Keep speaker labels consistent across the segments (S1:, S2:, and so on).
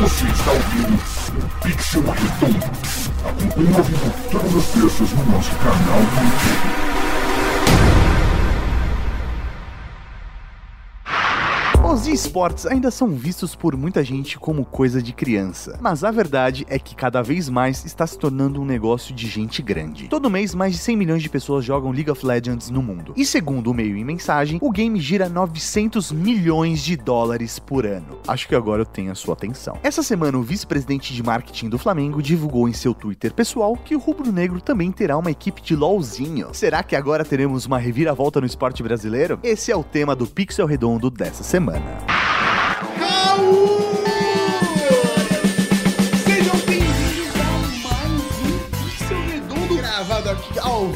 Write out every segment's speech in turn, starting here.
S1: Você está ouvindo o Pixel Redondo. Acompanhe ao vivo todas as terças no nosso canal do YouTube.
S2: Os esportes ainda são vistos por muita gente como coisa de criança, mas a verdade é que cada vez mais está se tornando um negócio de gente grande. Todo mês, mais de 100 milhões de pessoas jogam League of Legends no mundo. E segundo o meio em mensagem, o game gira 900 milhões de dólares por ano. Acho que agora eu tenho a sua atenção. Essa semana, o vice-presidente de marketing do Flamengo divulgou em seu Twitter pessoal que o rubro-negro também terá uma equipe de LOLzinho. Será que agora teremos uma reviravolta no esporte brasileiro? Esse é o tema do Pixel Redondo dessa semana.
S3: Sejam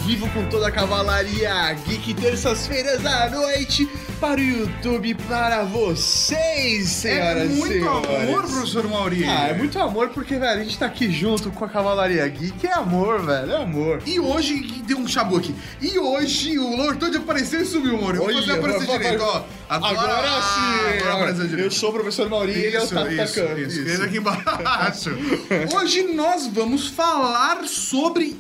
S3: vivo com toda a cavalaria geek terças-feiras à noite para o YouTube para vocês, senhoras
S4: É
S3: e
S4: muito
S3: senhores.
S4: amor, professor Mauri.
S3: Ah, é muito amor porque, velho, a gente tá aqui junto com a cavalaria geek. É amor, velho, é amor.
S4: E hoje, deu um chabu aqui. E hoje o Lord Toad apareceu e subiu, Mauri. Vou fazer aparecer
S3: vai,
S4: direito, ó.
S3: Agora, sim!
S4: Agora
S3: eu
S4: direito.
S3: sou o professor Mauri e ele é o
S4: Isso,
S3: Tato
S4: isso, isso. Aqui embaixo. Hoje nós vamos falar sobre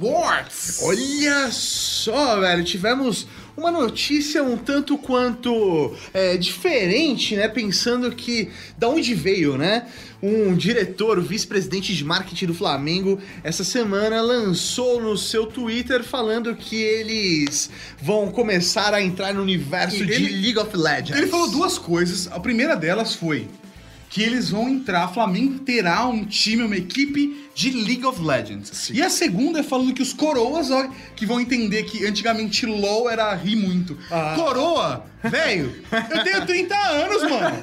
S4: eSports.
S3: Olha só, velho, tivemos uma notícia um tanto quanto é, diferente, né? Pensando que da onde veio, né? Um diretor, vice-presidente de marketing do Flamengo, essa semana lançou no seu Twitter falando que eles vão começar a entrar no universo
S4: E
S3: de
S4: ele-
S3: League of Legends.
S4: Ele falou duas coisas. A primeira delas foi que eles vão entrar, Flamengo terá um time, uma equipe de League of Legends. E a segunda é falando que os coroas, ó, que vão entender que antigamente LoL era rir muito.
S3: Ah.
S4: Coroa, velho, eu tenho 30 anos, mano.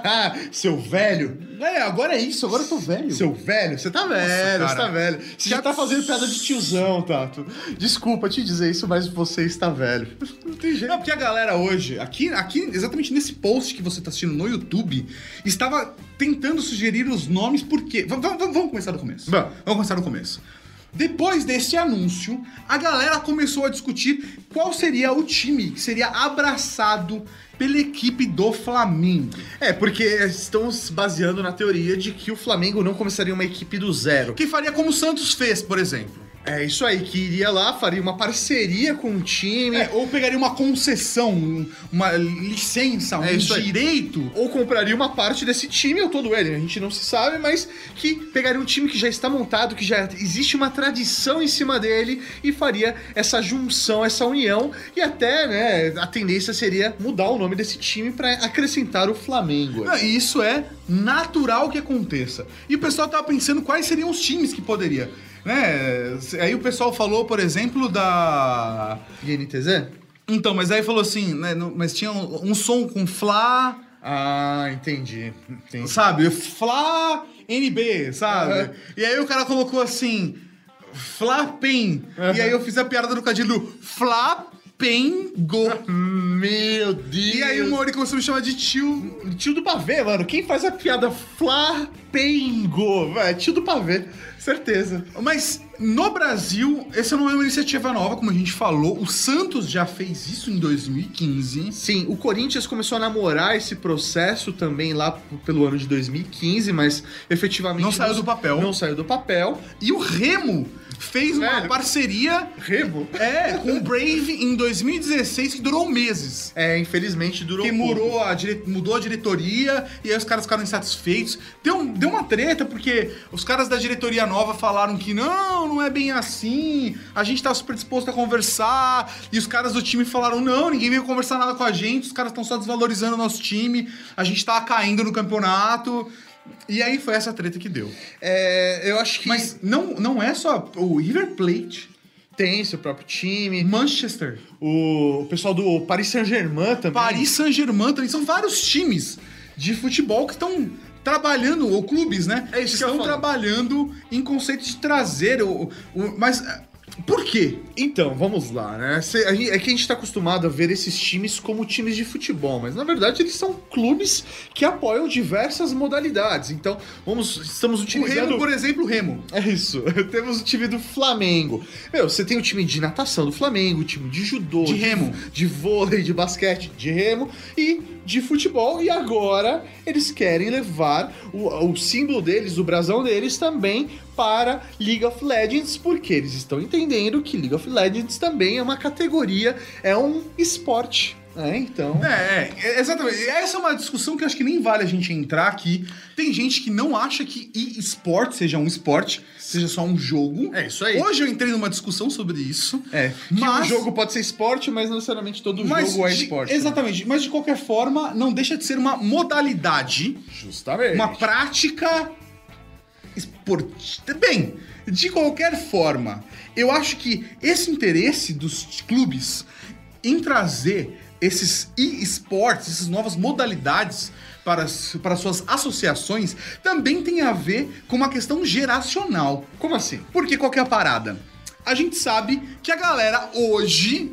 S3: Seu velho.
S4: É, agora é isso, agora eu tô velho.
S3: Seu velho, você tá velho,
S4: cara.
S3: você tá velho. Você já tá fazendo piada de tiozão, Tato. Desculpa te dizer isso, mas você está velho. Não tem jeito.
S4: Não, porque a galera hoje, aqui, aqui, exatamente nesse post que você tá assistindo no YouTube, estava tentando sugerir os nomes porque. Vamos, vamos, vamos começar do começo.
S3: Vamos.
S4: Vamos começar do começo. Depois desse anúncio, a galera começou a discutir qual seria o time que seria abraçado pela equipe do Flamengo.
S3: É, porque estão se baseando na teoria de que o Flamengo não começaria uma equipe do zero.
S4: Que faria como o Santos fez, por exemplo.
S3: É isso aí, que iria lá, faria uma parceria com o time.
S4: É, ou pegaria uma concessão, um- uma licença, um
S3: É isso aí.
S4: direito
S3: Ou compraria uma parte desse time ou todo ele, a gente não se sabe, mas que pegaria um time que já está montado, que já existe uma tradição em cima dele e faria essa junção, essa união e até, né, a tendência seria mudar o nome desse time para acrescentar o Flamengo.
S4: Não, e isso é natural que aconteça. E o pessoal tava pensando quais seriam os times que poderia. Né? Aí o pessoal falou, por exemplo, da.
S3: INTZ?
S4: Então, mas aí falou assim, né? Mas tinha um, um som com Fla,
S3: Ah, entendi. entendi.
S4: sabe? Fla NB, sabe?
S3: Aham.
S4: E aí o cara colocou assim. Flapen. E aí eu fiz a piada do cadilho Flapengo.
S3: Meu Deus!
S4: E aí o Mori começou a me chamar de tio.
S3: Tio do pavê, mano. Quem faz a piada Flapengo? Velho, tio do pavê. Certeza.
S4: Mas no Brasil, essa não é uma iniciativa nova, como a gente falou. O Santos já fez isso em 2015.
S3: Sim, o Corinthians começou a namorar esse processo também lá pelo ano de 2015, mas efetivamente
S4: Não saiu do papel.
S3: Não saiu do papel.
S4: E o Remo fez uma
S3: Velho.
S4: parceria
S3: Remo?
S4: é, com o Brave em 2016 que durou meses.
S3: É, infelizmente durou
S4: Que mudou a, dire- mudou a diretoria e aí os caras ficaram insatisfeitos. Deu, deu uma treta porque os caras da diretoria nova falaram que não, não é bem assim, a gente tá super disposto a conversar. E os caras do time falaram: não, ninguém veio conversar nada com a gente, os caras estão só desvalorizando o nosso time, a gente tá caindo no campeonato. E aí foi essa treta que deu.
S3: É, eu acho que
S4: Mas não, não é só o River Plate,
S3: tem seu próprio time.
S4: Manchester,
S3: O, pessoal do Paris Saint-Germain também.
S4: Paris Saint-Germain também. São vários times de futebol que estão trabalhando, ou clubes, né?
S3: É isso que
S4: estão trabalhando em conceito de trazer o. o- mas. Por quê?
S3: Então, vamos lá, né? É que a gente tá acostumado a ver esses times como times de futebol, mas na verdade eles são clubes que apoiam diversas modalidades. Então, vamos, estamos
S4: O
S3: utilizando.
S4: Remo, por exemplo, o Remo.
S3: É isso. Temos o time do Flamengo. Meu, você tem o time de natação do Flamengo, o time de judô,
S4: De remo.
S3: de vôlei, de basquete, de remo e de futebol. E agora eles querem levar o, o símbolo deles, o brasão deles também para League of Legends, porque eles estão entendendo que League of Legends também é uma categoria, é um esporte. É, então.
S4: É, é, exatamente. Essa é uma discussão que eu acho que nem vale a gente entrar aqui. Tem gente que não acha que e-sport seja um esporte, seja só um jogo.
S3: É isso aí.
S4: Hoje eu entrei numa discussão sobre isso.
S3: É, que
S4: Mas-
S3: o jogo pode ser esporte, mas não necessariamente todo
S4: Mas
S3: jogo é
S4: de-
S3: esporte. né?
S4: Exatamente. Mas de qualquer forma, não deixa de ser uma modalidade,
S3: Justamente.
S4: uma prática esportiva. Bem, de qualquer forma, eu acho que esse interesse dos clubes em trazer esses e-sports, essas novas modalidades para, para suas associações, também tem a ver com uma questão geracional.
S3: Como assim?
S4: Porque qual que é a parada? A gente sabe que a galera hoje,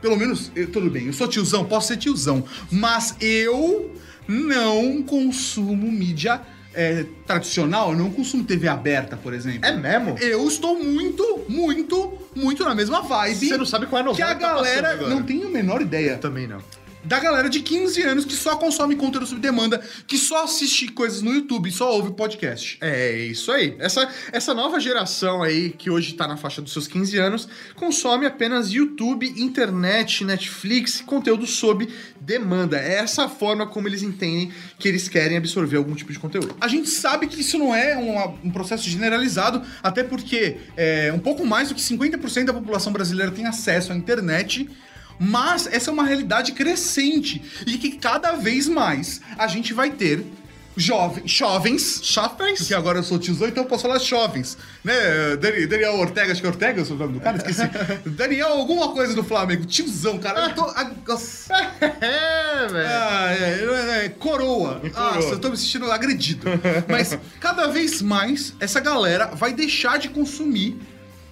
S4: pelo menos, eu- tudo bem, eu sou tiozão, posso ser tiozão, mas eu não consumo mídia é, tradicional, eu não consumo TV aberta, por exemplo.
S3: É mesmo?
S4: Eu estou muito, muito, muito na mesma vibe
S3: Você não sabe qual é a
S4: que
S3: novela
S4: a
S3: que tá passando
S4: galera não tem a menor ideia
S3: Também não.
S4: Da galera de 15 anos que só consome conteúdo sob demanda, que só assiste coisas no YouTube, só ouve podcast.
S3: É isso aí. Essa, essa nova geração aí, que hoje tá na faixa dos seus 15 anos, consome apenas YouTube, internet, Netflix, conteúdo sob demanda. É essa forma como eles entendem que eles querem absorver algum tipo de conteúdo.
S4: A gente sabe que isso não é uma- um processo generalizado, até porque é, um pouco mais do que 50% da população brasileira tem acesso à internet. Mas essa é uma realidade crescente e que cada vez mais a gente vai ter jovens, jovens, jovens, porque agora eu sou tiozão, então eu posso falar jovens, né? Dani- Daniel Ortega, acho que é Ortega, o nome do cara, esqueci. Daniel alguma coisa do Flamengo, tiozão, cara. Eu tô, ah.
S3: É, velho.
S4: Ah, é, é, é, coroa.
S3: Coroa.
S4: Nossa, eu tô me sentindo agredido. Mas cada vez mais essa galera vai deixar de consumir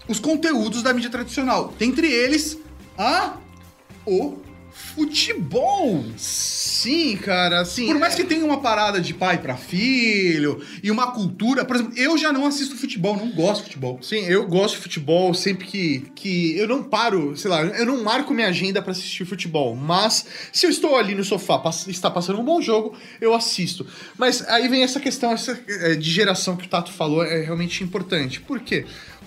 S4: os conteúdos da mídia tradicional. Dentre eles, a o futebol.
S3: Sim, cara, assim.
S4: Por mais
S3: é-
S4: que tenha uma parada de pai pra filho e uma cultura, por exemplo, eu já não assisto futebol, não gosto de futebol.
S3: Sim, eu gosto de futebol sempre que, que eu não paro, sei lá, eu não marco minha agenda pra assistir futebol, mas se eu estou ali no sofá, está passando um bom jogo, eu assisto. Mas aí vem essa questão essa, é, de geração que o Tato falou, é realmente importante. Por quê?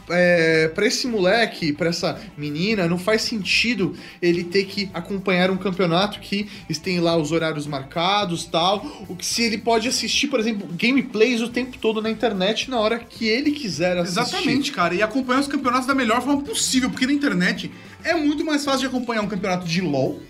S3: É, para esse moleque, pra essa menina, não faz sentido ele ter que acompanhar um campeonato que tem lá os horários marcados tal. O que se ele pode assistir, por exemplo, gameplays o tempo todo na internet na hora que ele quiser assistir.
S4: Exatamente, cara. E acompanhar os campeonatos da melhor forma possível, porque na internet é muito mais fácil de acompanhar um campeonato de LoL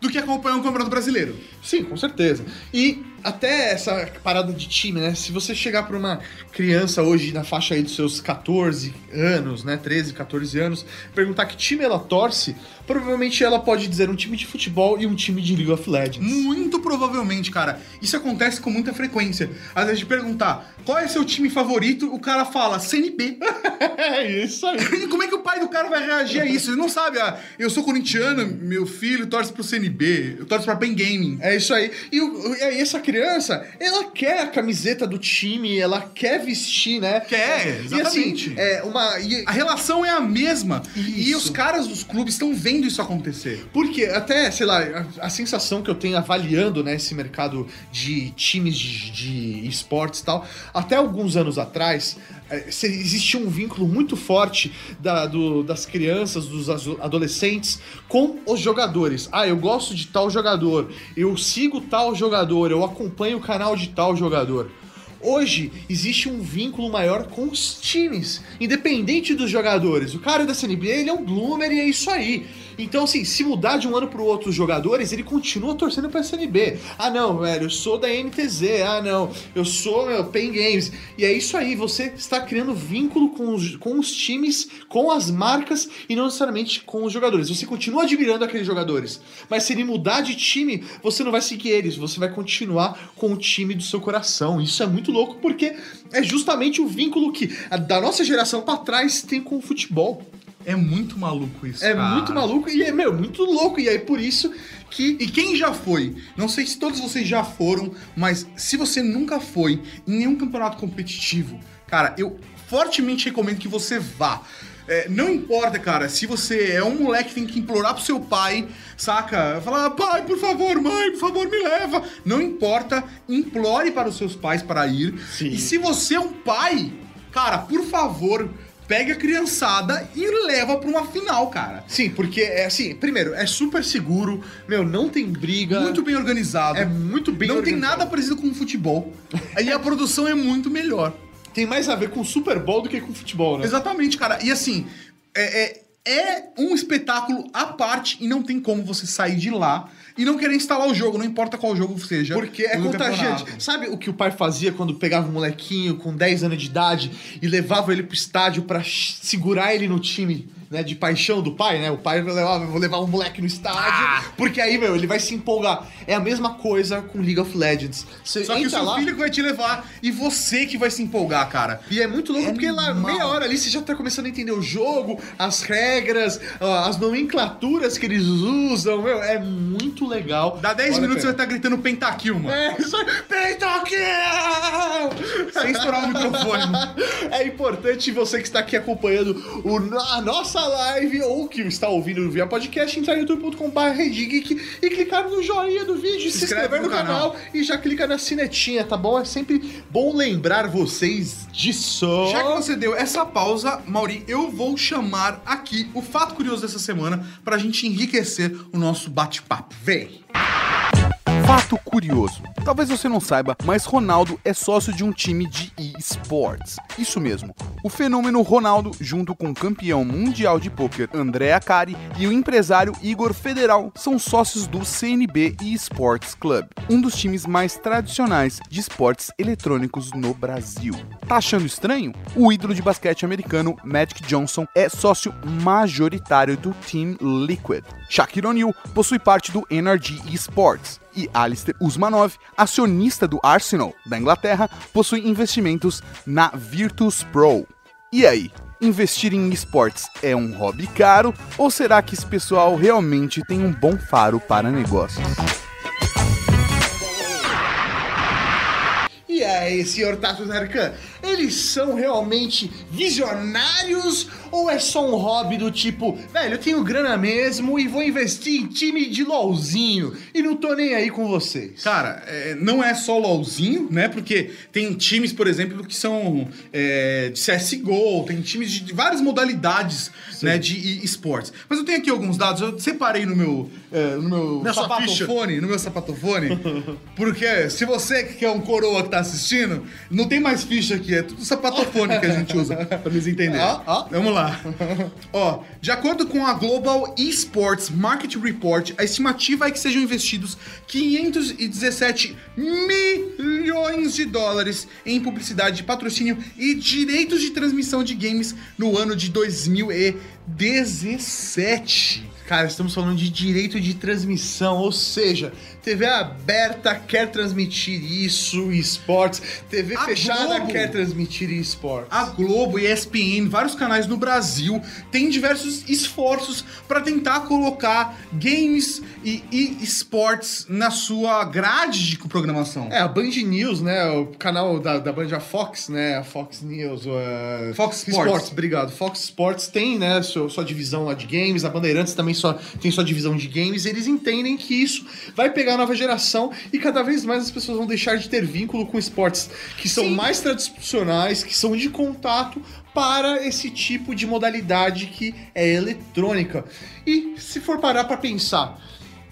S4: do que acompanhar um campeonato brasileiro.
S3: Sim, com certeza. E até essa parada de time, né? Se você chegar pra uma criança hoje na faixa aí dos seus 14 anos, né? 13, 14 anos, perguntar que time ela torce, provavelmente ela pode dizer um time de futebol e um time de League of Legends.
S4: Muito provavelmente, cara. Isso acontece com muita frequência. Às vezes de perguntar qual é seu time favorito, o cara fala CNB.
S3: é isso aí.
S4: E como é que o pai do cara vai reagir a isso? Ele não sabe, ah, eu sou corintiano, meu filho torce pro CNB, eu torço pra Pen Gaming.
S3: É isso aí. E, e aí essa criança, ela quer a camiseta do time, ela quer vestir, né?
S4: Quer,
S3: E
S4: exatamente.
S3: assim, é uma. e-
S4: A relação é a mesma. E
S3: Isso.
S4: os caras dos clubes estão vendo isso acontecer.
S3: Porque até, sei lá, a, a sensação que eu tenho avaliando né, esse mercado de times de, de esportes e tal, até alguns anos atrás, existia um vínculo muito forte da- do- das crianças, dos adolescentes com os jogadores. Ah, eu gosto de tal jogador, eu sigo tal jogador, eu acompanho o canal de tal jogador. Hoje existe um vínculo maior com os times, independente dos jogadores. O cara da CNB, ele é um bloomer e é isso aí. Então, assim, se mudar de um ano pro outro os jogadores, ele continua torcendo pra CNB. Ah, não, velho, eu sou da NTZ. Ah, não, eu sou meu, Pain Games. E é isso aí, você está criando vínculo com os, com os times, com as marcas e não necessariamente com os jogadores. Você continua admirando aqueles jogadores, mas se ele mudar de time, você não vai seguir eles, você vai continuar com o time do seu coração. Isso é muito louco porque é justamente o vínculo que da nossa geração pra trás tem com o futebol.
S4: É muito maluco isso,
S3: É
S4: cara.
S3: muito maluco e é, meu, muito louco. E aí por isso que.
S4: E quem já foi? Não sei se todos vocês já foram, mas se você nunca foi em nenhum campeonato competitivo, cara, eu fortemente recomendo que você vá. É, não importa, cara, se você é um moleque que tem que implorar pro seu pai, saca? Falar, pai, por favor, mãe, por favor, me leva. Não importa, implore para os seus pais para ir.
S3: Sim.
S4: E se você é um pai, cara, por favor, pega a criançada e leva pra uma final, cara.
S3: Sim, porque é assim, primeiro, é super seguro, meu, não tem briga.
S4: Muito bem organizado.
S3: É muito bem
S4: Não tem
S3: organizado.
S4: nada parecido com futebol. Aí a produção é muito melhor.
S3: Tem mais a ver com Super Bowl do que com futebol, né?
S4: Exatamente, cara. E assim, é, é, é um espetáculo à parte e não tem como você sair de lá e não querer instalar o jogo, não importa qual jogo seja.
S3: Porque é contagiante. Sabe o que o pai fazia quando pegava um molequinho com 10 anos de idade e levava ele pro estádio pra ch- segurar ele no time, né, de paixão do pai, né? O pai levava, vou levar um moleque no estádio,
S4: Ah!
S3: porque aí, meu, ele vai se empolgar. É a mesma coisa com League of Legends. Você
S4: Só que o seu
S3: lá,
S4: filho que vai te levar e você que vai se empolgar, cara.
S3: E é muito louco
S4: É
S3: porque lá, meia hora ali, você já tá começando a entender o jogo, as regras, as nomenclaturas que eles usam, meu, é muito legal.
S4: Dá 10
S3: Vale a
S4: minutos você vai estar gritando pentakill, mano.
S3: É, isso aí. Pentakill!
S4: Sem estourar o microfone.
S3: É importante você que está aqui acompanhando o- a nossa live ou que está ouvindo via podcast entrar em youtube.com.br e clicar no joinha do vídeo, se,
S4: inscreve
S3: inscrever no,
S4: no
S3: canal.
S4: canal.
S3: e já clica na sinetinha, tá bom? É sempre bom lembrar vocês disso.
S4: Já que você deu essa pausa, Mauri, eu vou chamar aqui o fato curioso dessa semana pra gente enriquecer o nosso bate-papo.
S3: Vem.
S5: Fato curioso. Talvez você não saiba, mas Ronaldo é sócio de um time de eSports. Isso mesmo. O fenômeno Ronaldo, junto com o campeão mundial de pôquer André Akari e o empresário Igor Federal, são sócios do CNB eSports Club, um dos times mais tradicionais de esportes eletrônicos no Brasil. Tá achando estranho? O ídolo de basquete americano Magic Johnson é sócio majoritário do Team Liquid. Shaquille O'Neal possui parte do NRG Esports e Alistair Usmanov, acionista do Arsenal da Inglaterra, possui investimentos na Virtus Pro. E aí, investir em esportes é um hobby caro ou será que esse pessoal realmente tem um bom faro para negócios?
S3: E aí, senhor Tato Narcan, eles são realmente visionários ou é só um hobby do tipo, velho, eu tenho grana mesmo e vou investir em time de LOLzinho e não tô nem aí com vocês?
S4: Cara, é, não é só LOLzinho, né? Porque tem times, por exemplo, que são é, de CSGO, tem times de várias modalidades né, de esportes. Mas eu tenho aqui alguns dados, eu separei no meu, é, no meu sapatofone, no meu sapatofone, porque se você que é um coroa que tá assistindo, não tem mais ficha aqui, é tudo sapatofone que a gente usa pra nos entender.
S3: Ó, ó.
S4: Vamos lá. Ó, de acordo com a Global Esports Market Report, a estimativa é que sejam investidos 517 milhões de dólares em publicidade, patrocínio e direitos de transmissão de games no ano de 2017.
S3: Cara, estamos falando de direito de transmissão, ou seja, TV aberta quer transmitir isso, esportes, TV
S4: A
S3: fechada
S4: Globo.
S3: quer transmitir esportes.
S4: A Globo, ESPN, vários canais no Brasil têm diversos esforços para tentar colocar games e, e esportes na sua grade de programação.
S3: É, a Band News, né? O canal da, da Band, a Fox, né? A Fox News. uh,
S4: Fox Sports.
S3: obrigado. Fox Sports tem, né, sua, sua divisão lá de games. A Bandeirantes também só tem sua divisão de games. Eles entendem que isso vai pegar a nova geração e cada vez mais as pessoas vão deixar de ter vínculo com esportes que são
S4: Sim.
S3: mais tradicionais, que são de contato para esse tipo de modalidade que é eletrônica. E se for parar pra pensar,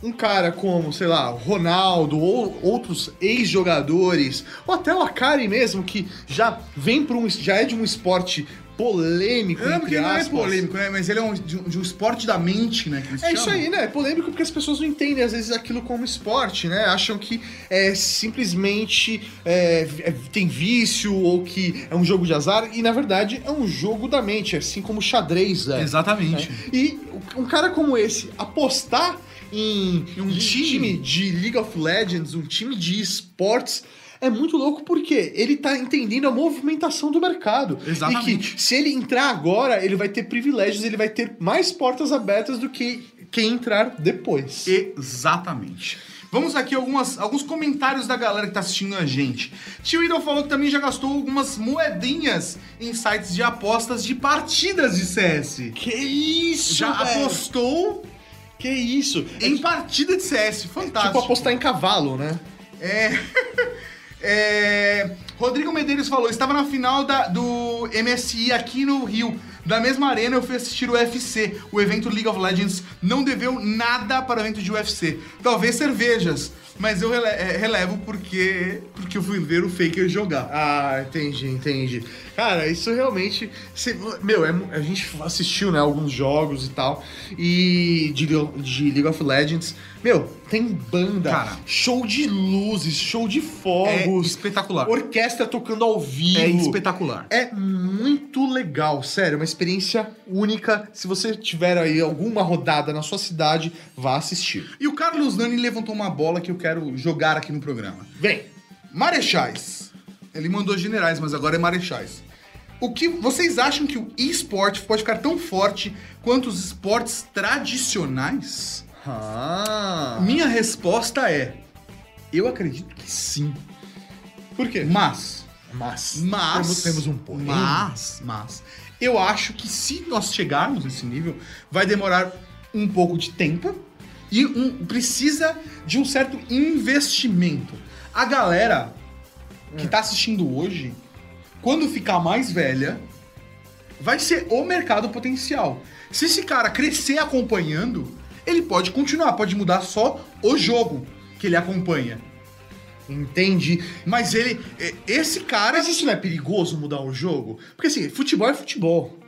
S3: um cara como, sei lá, Ronaldo ou outros ex-jogadores, ou até o Akari mesmo, que já vem para um. já é de um esporte polêmico,
S4: Não, porque não é polêmico, né? Mas ele é um, de, um, de um esporte da mente, né?
S3: É isso
S4: chamam.
S3: aí, né? É polêmico porque as pessoas não entendem, às vezes, aquilo como esporte, né? Acham que é simplesmente é, é- tem vício ou que é um jogo de azar, e na verdade é um jogo da mente, assim como xadrez, é.
S4: Exatamente.
S3: E um cara como esse apostar em
S4: Um
S3: um
S4: time.
S3: time de League of Legends, um time de esportes, é muito louco porque ele tá entendendo a movimentação do mercado.
S4: Exatamente.
S3: E que se ele entrar agora, ele vai ter privilégios, ele vai ter mais portas abertas do que quem entrar depois.
S4: Exatamente. Vamos aqui algumas, alguns comentários da galera que tá assistindo a gente. Tio Idol falou que também já gastou algumas moedinhas em sites de apostas de partidas de CS.
S3: Que isso,
S4: Já apostou
S3: Que isso?
S4: em partida de CS. Fantástico.
S3: Tipo apostar em cavalo, né?
S4: É. É, Rodrigo Medeiros falou: estava na final da- do MSI aqui no Rio. Da mesma arena eu fui assistir o UFC. O evento League of Legends não deveu nada para o evento de UFC. Talvez cervejas, mas eu é, relevo porque, porque eu fui ver o Faker jogar.
S3: Ah, entendi, entendi. Cara, isso realmente. cê- meu, é a gente assistiu, né, alguns jogos e tal. E de, de League of Legends. Meu, tem banda,
S4: Cara.
S3: show de luzes, show de
S4: É
S3: fogos,
S4: espetacular.
S3: orquestra tocando ao vivo.
S4: É espetacular.
S3: É muito legal, sério, uma experiência única. Se você tiver aí alguma rodada na sua cidade, vá assistir.
S4: E o Carlos Nani levantou uma bola que eu quero jogar aqui no programa.
S3: Vem!
S4: Marechais. Ele mandou generais, mas agora é marechais. O que vocês acham que o esporte pode ficar tão forte quanto os esportes tradicionais?
S3: Ah!
S4: Minha resposta é: eu acredito que sim.
S3: Por quê?
S4: Mas,
S3: Mas,
S4: mas
S3: temos, temos um porém.
S4: Mas, mas eu acho que se nós chegarmos nesse nível, vai demorar um pouco de tempo e um- precisa de um certo investimento. A galera que tá assistindo hoje, quando ficar mais velha, vai ser o mercado potencial. Se esse cara crescer acompanhando, ele pode continuar, pode mudar só o jogo que ele acompanha.
S3: Entendi.
S4: Mas ele, esse cara,
S3: Mas isso não é perigoso mudar o jogo? Porque assim, futebol é futebol.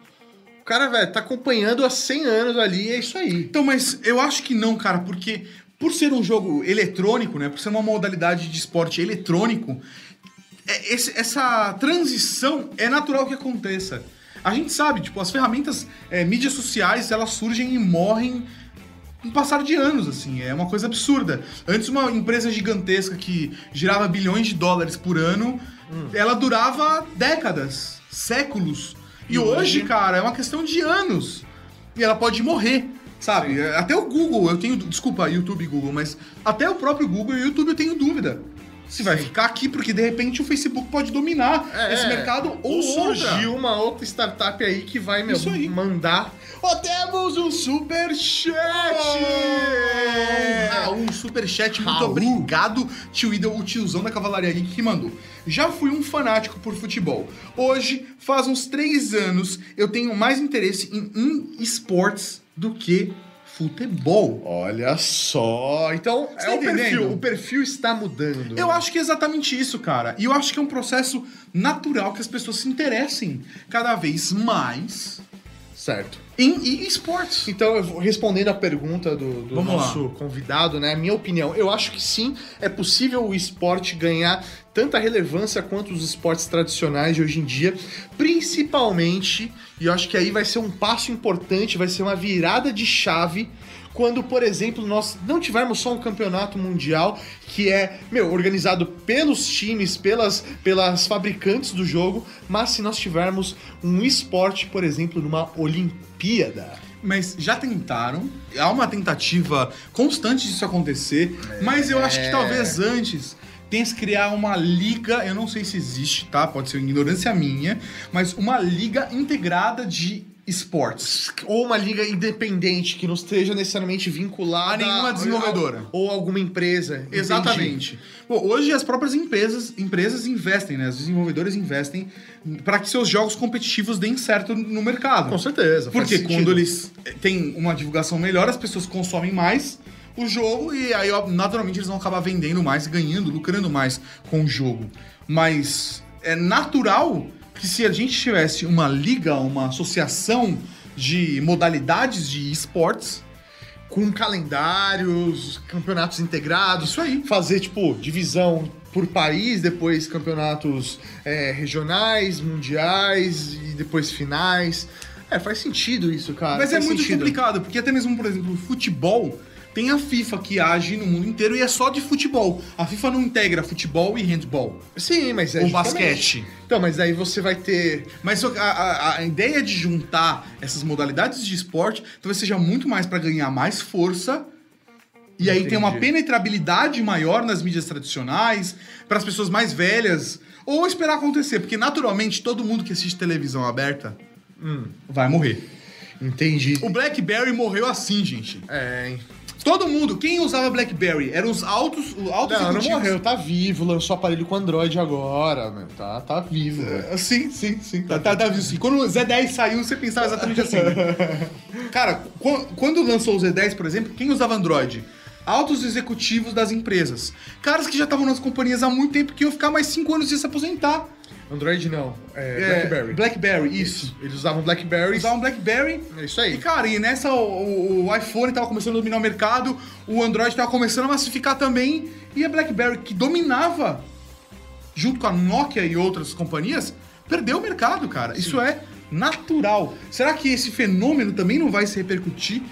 S3: O cara, velho, tá acompanhando há 100 anos ali, é isso aí.
S4: Então, mas eu acho que não, cara, porque por ser um jogo eletrônico, né? Por ser uma modalidade de esporte eletrônico, esse- essa transição é natural que aconteça. A gente sabe, tipo, as ferramentas, é, mídias sociais, elas surgem e morrem no passar de anos, assim, é uma coisa absurda. Antes, uma empresa gigantesca que girava bilhões de dólares por ano, ela durava décadas, séculos. E,
S3: E
S4: hoje,
S3: hoje?
S4: cara, é uma questão de anos. E ela pode morrer, sabe? Até o Google, eu tenho. Desculpa, YouTube e Google, mas até o próprio Google e o YouTube eu tenho dúvida. Se vai ficar aqui, porque de repente o Facebook pode dominar esse mercado ou,
S3: surgiu uma outra startup aí que vai, meu,
S4: aí.
S3: mandar. Ó, temos um superchat!
S4: Raul, um superchat, muito
S3: Raul.
S4: obrigado, tio Idol, o tiozão da Cavalaria Geek que mandou. Já fui um fanático por futebol. Hoje, faz uns três anos, eu tenho mais interesse em esportes do que futebol.
S3: Olha só. Então,
S4: Você
S3: é
S4: tá
S3: o perfil.
S4: entendendo?
S3: O perfil está mudando.
S4: Eu acho que é exatamente isso, cara. E eu acho que é um processo natural que as pessoas se interessem cada vez mais
S3: Certo.
S4: em esportes.
S3: Então, eu vou respondendo a pergunta do, do nosso convidado, né? Minha opinião, eu acho que sim, é possível o esporte ganhar tanta relevância quanto os esportes tradicionais de hoje em dia, principalmente, e eu acho que aí vai ser um passo importante, vai ser uma virada de chave quando, por exemplo, nós não tivermos só um campeonato mundial que é, meu, organizado pelos times, pelas, pelas fabricantes do jogo, mas se nós tivermos um esporte, por exemplo, numa Olimpíada.
S4: Mas já tentaram, há uma tentativa constante disso acontecer, mas eu acho que talvez antes tenha que criar uma liga, eu não sei se existe, tá? Pode ser ignorância minha, mas uma liga integrada de esportes.
S3: Ou uma liga independente que não esteja necessariamente vinculada
S4: A nenhuma desenvolvedora.
S3: Ou alguma empresa.
S4: Exatamente. Pô, hoje as próprias empresas, empresas investem, né? Os desenvolvedores investem para que seus jogos competitivos deem certo no mercado.
S3: Com certeza.
S4: Porque quando eles têm uma divulgação melhor, as pessoas consomem mais o jogo e aí, naturalmente, eles vão acabar vendendo mais, ganhando, lucrando mais com o jogo. Mas é natural que se a gente tivesse uma liga, uma associação de modalidades de esportes,
S3: Com calendários, campeonatos integrados.
S4: Isso aí.
S3: Fazer, tipo, divisão por país, depois campeonatos é, regionais, mundiais e depois finais. É, faz sentido isso, cara.
S4: Mas é
S3: faz
S4: muito
S3: sentido.
S4: complicado, porque até mesmo, por exemplo, o futebol tem a FIFA que age no mundo inteiro e é só de futebol. A FIFA não integra futebol e handball.
S3: Sim, mas é
S4: Ou
S3: justamente.
S4: basquete.
S3: Então, mas aí você vai ter.
S4: Mas a, a- a ideia de juntar essas modalidades de esporte talvez seja muito mais pra ganhar mais força. E aí tem uma
S3: Entendi.
S4: penetrabilidade maior nas mídias tradicionais, para as pessoas mais velhas, ou esperar acontecer, porque naturalmente todo mundo que assiste televisão aberta vai morrer.
S3: Entendi.
S4: O BlackBerry morreu assim, gente.
S3: É, hein?
S4: Todo mundo, quem usava BlackBerry? Eram os altos, os altos
S3: Não, não morreu, tá vivo, lançou aparelho com Android agora, meu. Tá, tá vivo.
S4: Ah, Sim, sim, sim. Tá, tá, tá, assim. Quando o Z10 saiu, você pensava exatamente assim. né? Cara, qu- quando lançou o Z10, por exemplo, quem usava Android? Altos executivos das empresas. Caras que já estavam nas companhias há muito tempo que iam ficar mais 5 anos sem se aposentar.
S3: Android não, é,
S4: É,
S3: Blackberry.
S4: Blackberry, isso.
S3: Eles usavam Blackberry.
S4: Usavam Blackberry.
S3: É isso
S4: E,
S3: aí.
S4: cara, e nessa o, o iPhone tava começando a dominar o mercado, o Android tava começando a massificar também, e a BlackBerry, que dominava, junto com a Nokia e outras companhias, perdeu o mercado, cara. Isso é natural. Será que esse fenômeno também não vai se repercutir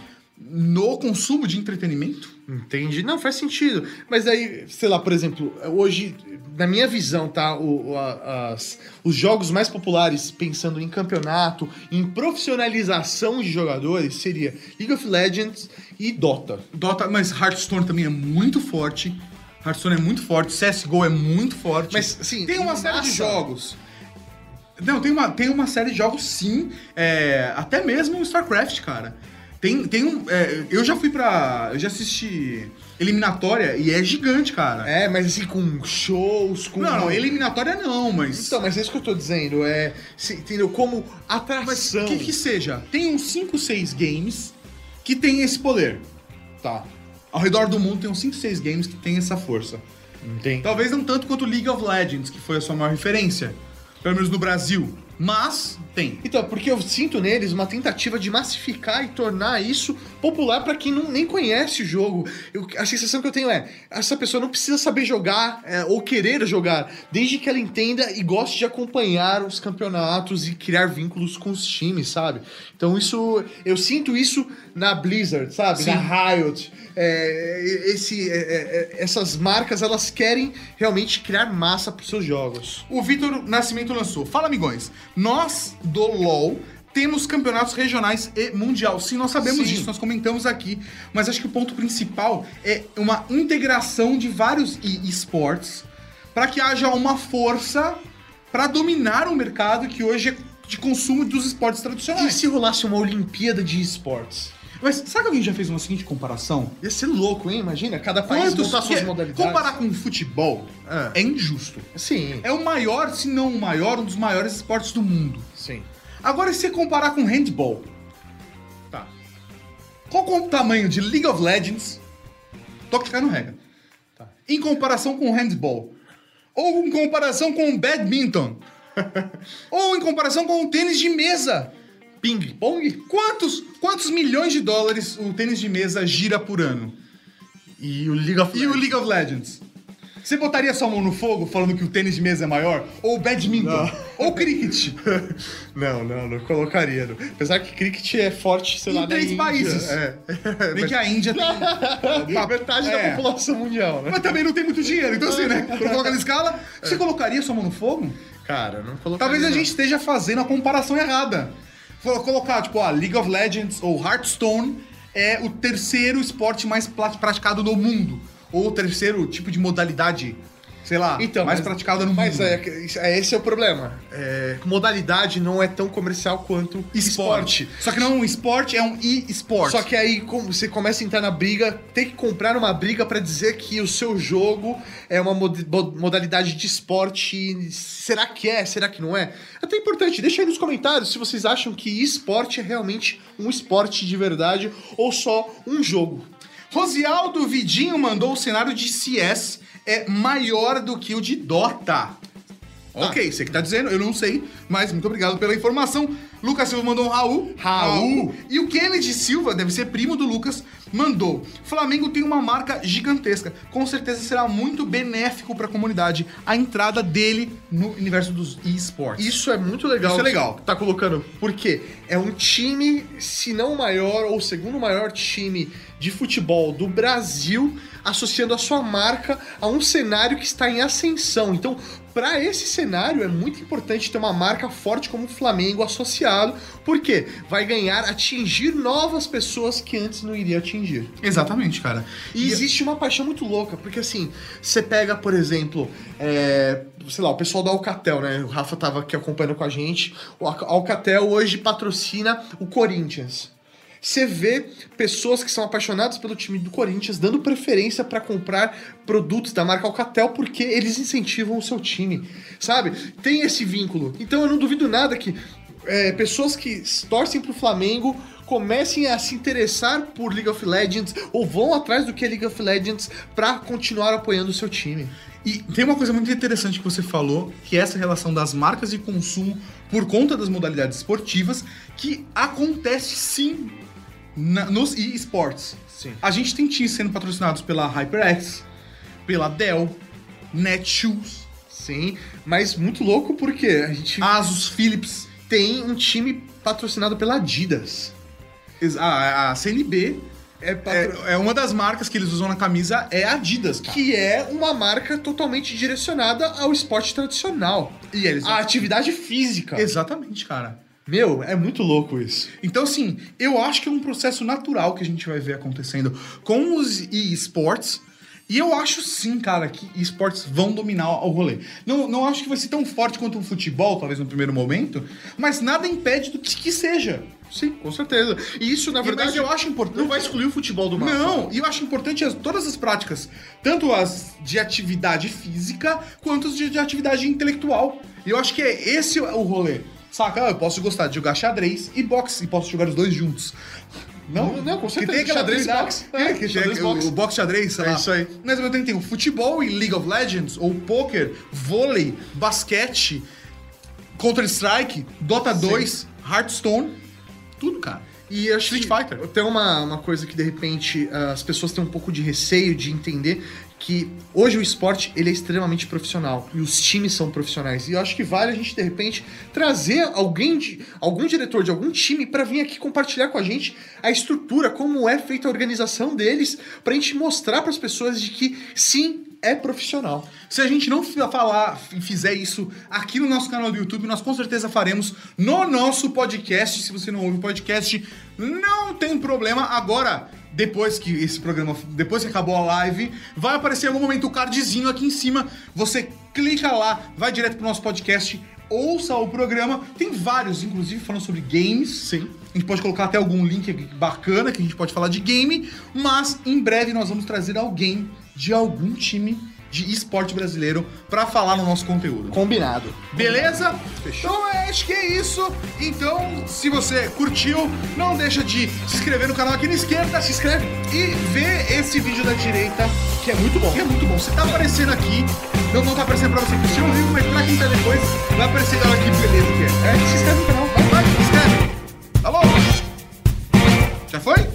S4: no consumo de entretenimento?
S3: Entendi. Não, faz sentido. Mas aí, sei lá, por exemplo, hoje, na minha visão, tá? O, a- as- os jogos mais populares, pensando em campeonato, em profissionalização de jogadores, seria League of Legends e Dota.
S4: Dota, mas Hearthstone também é muito forte. Hearthstone é muito forte, CSGO é muito forte.
S3: Mas, assim,
S4: tem uma série de jogos. Não, tem uma, tem uma série de jogos sim. é, até mesmo o StarCraft, cara. Tem, tem um. é, eu já fui pra. Eu já assisti eliminatória e é gigante, cara.
S3: É, mas assim, com shows, com.
S4: Não, não, eliminatória não, mas.
S3: Então, mas é isso que eu tô dizendo. É. se- entendeu? Como
S4: mas
S3: atração.
S4: que que seja? Tem uns 5, 6 games que tem esse poder.
S3: Tá.
S4: Ao redor do mundo tem uns 5, 6 games que tem essa força.
S3: Entendi.
S4: Talvez não tanto quanto League of Legends, que foi a sua maior referência. Pelo menos no Brasil. Mas tem.
S3: Então, porque eu sinto neles uma tentativa de massificar e tornar isso popular pra quem não, nem conhece o jogo. Eu- a sensação que eu tenho é: essa pessoa não precisa saber jogar é, ou querer jogar, desde que ela entenda e goste de acompanhar os campeonatos e criar vínculos com os times, sabe? Então, isso. Eu sinto isso na Blizzard, sabe? Na Riot. É, esse, é, é, é, essas marcas elas querem realmente criar massa pros seus jogos.
S4: O Vitor Nascimento lançou. Fala, amigões. Nós, do LoL, temos campeonatos regionais e mundial. Sim, nós sabemos
S3: Sim.
S4: disso, nós comentamos aqui. Mas acho que o ponto principal é uma integração de vários e- esportes para que haja uma força para dominar o mercado que hoje é de consumo dos esportes
S3: E
S4: tradicionais.
S3: se rolasse uma Olimpíada de esportes?
S4: Mas sabe que alguém já fez uma seguinte comparação?
S3: Ia ser louco, hein? Imagina, cada país
S4: Quantos
S3: montar suas
S4: que-
S3: modalidades.
S4: Comparar com o futebol
S3: É.
S4: é injusto.
S3: Sim,
S4: É o maior, se não o maior, um dos maiores esportes do mundo.
S3: sim.
S4: Agora, se você comparar com handball,
S3: Tá.
S4: qual é o tamanho de League of Legends? Toque ficar no regra.
S3: Tá.
S4: Em comparação com handball. Ou em comparação com badminton. ou em comparação com o tênis de mesa.
S3: Ping pong?
S4: Quantos, quantos milhões de dólares o tênis de mesa gira por ano?
S3: E o League of
S4: E o League of Legends? Você botaria sua mão no fogo falando que o tênis de mesa é maior? Ou o badminton? Ou o cricket?
S3: Não, não, não colocaria. não. Apesar que cricket é forte, sei
S4: Em
S3: lá, na
S4: três
S3: Índia.
S4: países.
S3: É.
S4: Bem que a Índia tem...
S3: A metade
S4: É.
S3: da população mundial, né?
S4: Mas também não tem muito dinheiro, então assim, né? Quando coloca na escala, você colocaria sua mão no fogo?
S3: Cara, não colocaria.
S4: Talvez a
S3: não.
S4: gente esteja fazendo a comparação errada. Colo- Colocar, tipo, a League of Legends ou Hearthstone é o terceiro esporte mais praticado no mundo. Ou o terceiro tipo de modalidade, sei lá,
S3: Então,
S4: mais
S3: mas-
S4: praticada no
S3: Mas
S4: mundo.
S3: é, é- esse é o problema. É, modalidade não é tão comercial quanto esporte.
S4: Só que não é um esporte, é um e-sport.
S3: Só que aí como você começa a entrar na briga, tem que comprar uma briga pra dizer que o seu jogo é uma mod- mo- modalidade de esporte. Será que é? Será que não é? Até importante, deixa aí nos comentários se vocês acham que esporte é realmente um esporte de verdade ou só um jogo.
S4: Rosialdo Vidinho mandou o cenário de CS é maior do que o de Dota. Ok, você que tá dizendo, eu não sei, mas muito obrigado pela informação. Lucas Silva mandou um Raul.
S3: Raul.
S4: E o Kennedy Silva, deve ser primo do Lucas, mandou. Flamengo tem uma marca gigantesca. Com certeza será muito benéfico para a comunidade a entrada dele no universo dos esportes.
S3: Isso é muito legal.
S4: Isso é legal.
S3: Tá colocando. Porque é um time, se não o maior ou o segundo maior time de futebol do Brasil, associando a sua marca a um cenário que está em ascensão. Então, para esse cenário é muito importante ter uma marca forte como o Flamengo associado, porque vai ganhar atingir novas pessoas que antes não iria atingir.
S4: Exatamente, cara.
S3: E existe uma paixão muito louca, porque assim, você pega, por exemplo, é, sei lá, o pessoal da Alcatel, né? O Rafa tava aqui acompanhando com a gente. O Alca- Alcatel hoje patrocina o Corinthians. Você vê pessoas que são apaixonadas pelo time do Corinthians dando preferência para comprar produtos da marca Alcatel porque eles incentivam o seu time, sabe? Tem esse vínculo. Então eu não duvido nada que é, pessoas que torcem pro Flamengo comecem a se interessar por League of Legends ou vão atrás do que é League of Legends para continuar apoiando o seu time.
S4: E tem uma coisa muito interessante que você falou, que é essa relação das marcas de consumo por conta das modalidades esportivas, que acontece sim na- nos esportes.
S3: Sim.
S4: A gente tem times sendo patrocinados pela HyperX, pela Dell, Netshoes,
S3: Sim, mas muito louco porque a gente
S4: Asus, Philips,
S3: tem um time patrocinado pela Adidas.
S4: a, a CNB.
S3: É, patro-
S4: É, é uma das marcas que eles usam na camisa, é a Adidas, cara.
S3: que é uma marca totalmente direcionada ao esporte tradicional.
S4: E eles...
S3: A atividade física.
S4: Exatamente, cara.
S3: Meu, é muito louco isso.
S4: Então, assim, eu acho que é um processo natural que a gente vai ver acontecendo com os esportes. E eu acho sim, cara, que esportes vão dominar o rolê. Não, não acho que vai ser tão forte quanto o futebol, talvez no primeiro momento, mas nada impede do que, que seja.
S3: Sim, com certeza. E isso, na verdade,
S4: eu acho importante.
S3: não vai excluir o futebol do mapa.
S4: Não, e eu acho importante as- todas as práticas, tanto as de atividade física quanto as de, de atividade intelectual. E eu acho que é esse o rolê. Saca? Ah, eu posso gostar de jogar xadrez e boxe, e posso jogar os dois juntos.
S3: Não, não, com
S4: Que
S3: certeza.
S4: tem aquela
S3: Xadrez boxe.
S4: É,
S3: É,
S4: que
S3: xadrez
S4: tem o-
S3: boxe.
S4: o boxe xadrez, sei
S3: É
S4: lá.
S3: isso aí.
S4: Mas ao mesmo tempo tem o futebol e League of Legends, ou poker, vôlei, basquete, Counter-Strike, Dota 2, Hearthstone, tudo, cara.
S3: E acho
S4: Street
S3: que
S4: Fighter.
S3: Tem uma, uma coisa que de repente as pessoas têm um pouco de receio de entender que hoje o esporte ele é extremamente profissional e os times são profissionais. E eu acho que vale a gente de repente trazer alguém de algum diretor de algum time para vir aqui compartilhar com a gente a estrutura, como é feita a organização deles, pra gente mostrar para as pessoas de que sim, é profissional.
S4: Se a gente não falar e fizer isso aqui no nosso canal do YouTube, nós com certeza faremos no nosso podcast. Se você não ouve o podcast, não tem problema. Agora, depois que esse programa, depois que acabou a live, vai aparecer em algum momento o cardzinho aqui em cima. Você clica lá, vai direto pro nosso podcast, ouça o programa. Tem vários, inclusive, falando sobre games.
S3: Sim.
S4: A gente pode colocar até algum link bacana que a gente pode falar de game, mas em breve nós vamos trazer alguém de algum time de esporte brasileiro para falar no nosso conteúdo.
S3: Combinado.
S4: Beleza? Fechou. Então é, acho que é isso. Então, se você curtiu, não deixa de se inscrever no canal aqui na esquerda, se inscreve e vê esse vídeo da direita, que é muito bom. Que é muito bom. Você tá aparecendo aqui, não, não tá aparecendo pra você que assistiu o livro, mas pra quem tá depois, vai aparecer ela aqui, beleza que é. É, se inscreve no canal, vai, vai, se inscreve. Tá bom? Já foi?